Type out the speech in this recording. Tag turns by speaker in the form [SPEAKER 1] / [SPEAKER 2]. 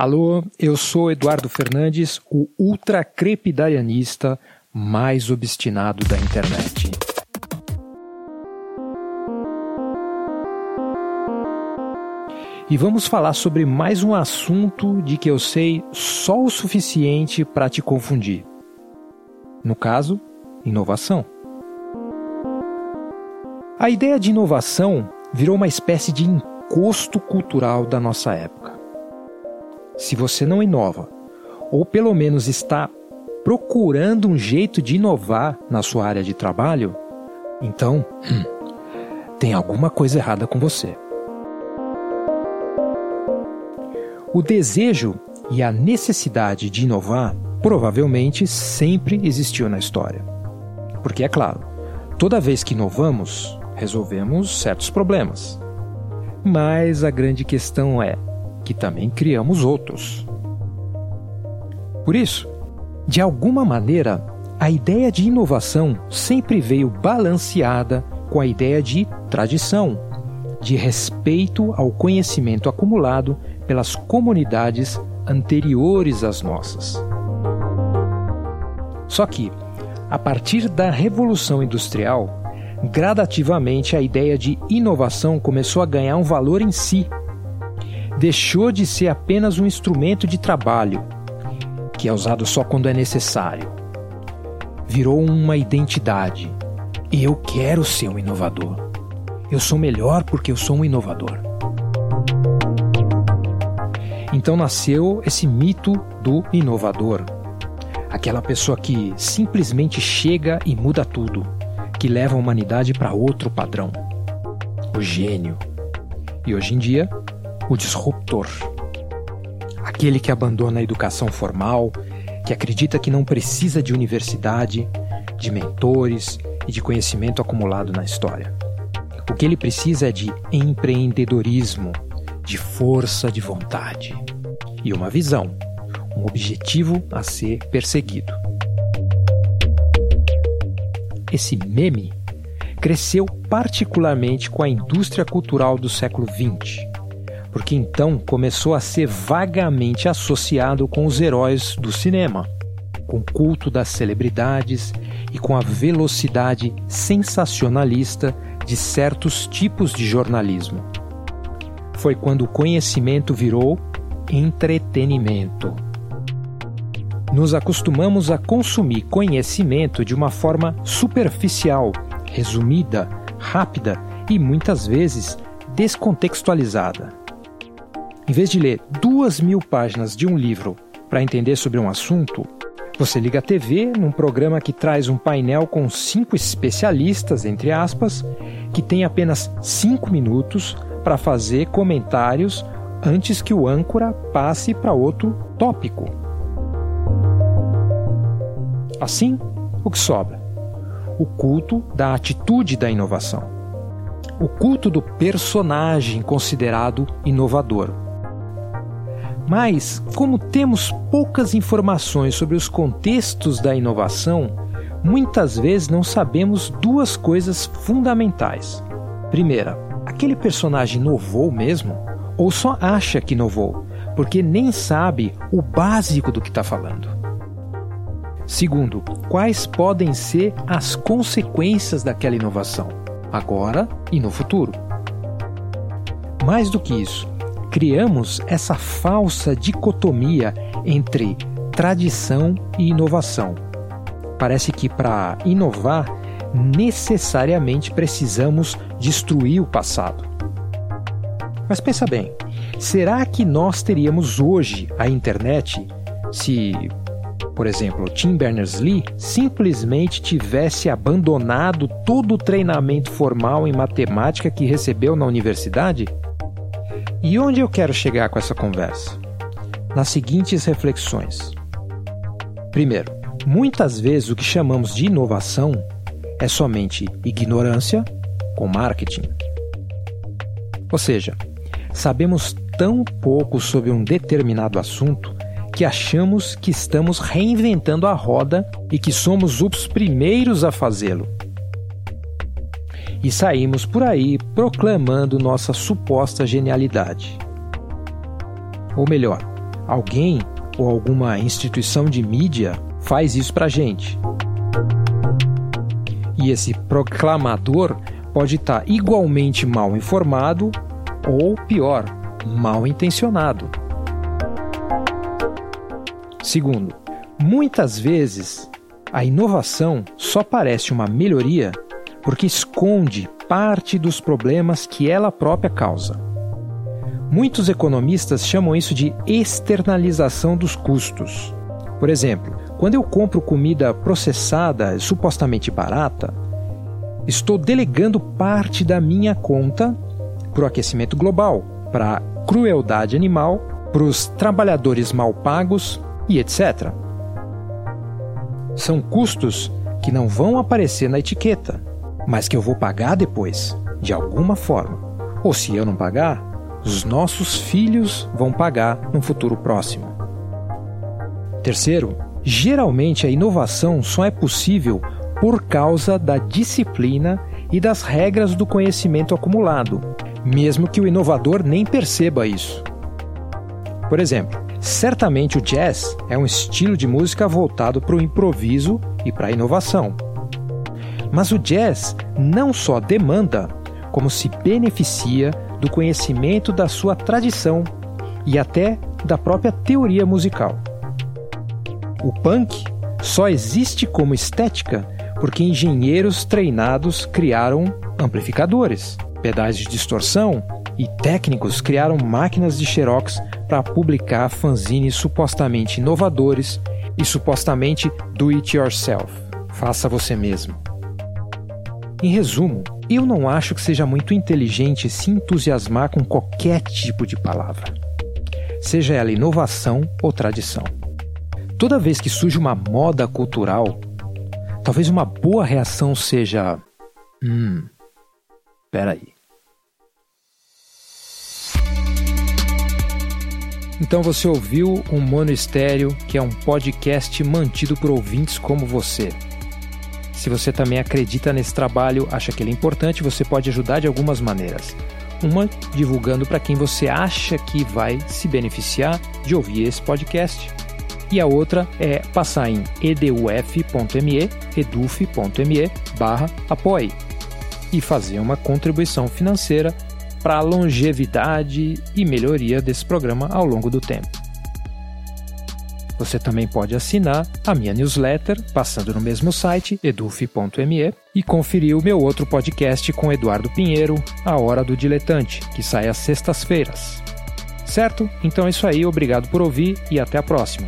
[SPEAKER 1] Alô, eu sou Eduardo Fernandes, o ultra crepidarianista mais obstinado da internet. E vamos falar sobre mais um assunto de que eu sei só o suficiente para te confundir. No caso, inovação. A ideia de inovação virou uma espécie de encosto cultural da nossa época. Se você não inova, ou pelo menos está procurando um jeito de inovar na sua área de trabalho, então hum, tem alguma coisa errada com você. O desejo e a necessidade de inovar provavelmente sempre existiu na história. Porque, é claro, toda vez que inovamos, resolvemos certos problemas. Mas a grande questão é que também criamos outros. Por isso, de alguma maneira, a ideia de inovação sempre veio balanceada com a ideia de tradição, de respeito ao conhecimento acumulado pelas comunidades anteriores às nossas. Só que, a partir da Revolução Industrial, gradativamente a ideia de inovação começou a ganhar um valor em si. Deixou de ser apenas um instrumento de trabalho, que é usado só quando é necessário. Virou uma identidade. Eu quero ser um inovador. Eu sou melhor porque eu sou um inovador. Então nasceu esse mito do inovador. Aquela pessoa que simplesmente chega e muda tudo, que leva a humanidade para outro padrão. O gênio. E hoje em dia, o disruptor. Aquele que abandona a educação formal, que acredita que não precisa de universidade, de mentores e de conhecimento acumulado na história. O que ele precisa é de empreendedorismo, de força de vontade e uma visão, um objetivo a ser perseguido. Esse meme cresceu particularmente com a indústria cultural do século XX, porque então começou a ser vagamente associado com os heróis do cinema, com o culto das celebridades e com a velocidade sensacionalista de certos tipos de jornalismo foi quando o conhecimento virou entretenimento. Nos acostumamos a consumir conhecimento de uma forma superficial, resumida, rápida e muitas vezes descontextualizada. Em vez de ler duas mil páginas de um livro para entender sobre um assunto, você liga a TV num programa que traz um painel com cinco especialistas, entre aspas, que tem apenas cinco minutos para fazer comentários antes que o âncora passe para outro tópico. Assim, o que sobra? O culto da atitude da inovação. O culto do personagem considerado inovador. Mas, como temos poucas informações sobre os contextos da inovação, muitas vezes não sabemos duas coisas fundamentais. Primeira, aquele personagem inovou mesmo? Ou só acha que inovou, porque nem sabe o básico do que está falando? Segundo, quais podem ser as consequências daquela inovação, agora e no futuro? Mais do que isso, criamos essa falsa dicotomia entre tradição e inovação. Parece que para inovar necessariamente precisamos destruir o passado. Mas pensa bem, será que nós teríamos hoje a internet se, por exemplo, Tim Berners-Lee simplesmente tivesse abandonado todo o treinamento formal em matemática que recebeu na universidade? E onde eu quero chegar com essa conversa? Nas seguintes reflexões. Primeiro, muitas vezes o que chamamos de inovação é somente ignorância com marketing. Ou seja, sabemos tão pouco sobre um determinado assunto que achamos que estamos reinventando a roda e que somos os primeiros a fazê-lo. E saímos por aí proclamando nossa suposta genialidade. Ou melhor, alguém ou alguma instituição de mídia faz isso para gente. E esse proclamador pode estar igualmente mal informado ou, pior, mal intencionado. Segundo, muitas vezes a inovação só parece uma melhoria porque esconde parte dos problemas que ela própria causa. Muitos economistas chamam isso de externalização dos custos. Por exemplo, quando eu compro comida processada supostamente barata, estou delegando parte da minha conta para o aquecimento global, para a crueldade animal, para os trabalhadores mal pagos e etc. São custos que não vão aparecer na etiqueta, mas que eu vou pagar depois, de alguma forma. Ou se eu não pagar, os nossos filhos vão pagar no futuro próximo. Terceiro, geralmente a inovação só é possível por causa da disciplina e das regras do conhecimento acumulado, mesmo que o inovador nem perceba isso. Por exemplo, certamente o jazz é um estilo de música voltado para o improviso e para a inovação. Mas o jazz não só demanda, como se beneficia do conhecimento da sua tradição e até da própria teoria musical. O punk só existe como estética porque engenheiros treinados criaram amplificadores, pedais de distorção e técnicos criaram máquinas de xerox para publicar fanzines supostamente inovadores e supostamente do it yourself, faça você mesmo. Em resumo, eu não acho que seja muito inteligente se entusiasmar com qualquer tipo de palavra, seja ela inovação ou tradição. Toda vez que surge uma moda cultural, Talvez uma boa reação seja: Hum, peraí. Então você ouviu o Mono Estéreo, que é um podcast mantido por ouvintes como você. Se você também acredita nesse trabalho, acha que ele é importante, você pode ajudar de algumas maneiras. Uma, divulgando para quem você acha que vai se beneficiar de ouvir esse podcast e a outra é passar em eduf.me, eduf.me barra apoie e fazer uma contribuição financeira para a longevidade e melhoria desse programa ao longo do tempo. Você também pode assinar a minha newsletter passando no mesmo site, eduf.me, e conferir o meu outro podcast com Eduardo Pinheiro, A Hora do Diletante, que sai às sextas-feiras. Certo? Então é isso aí, obrigado por ouvir e até a próxima.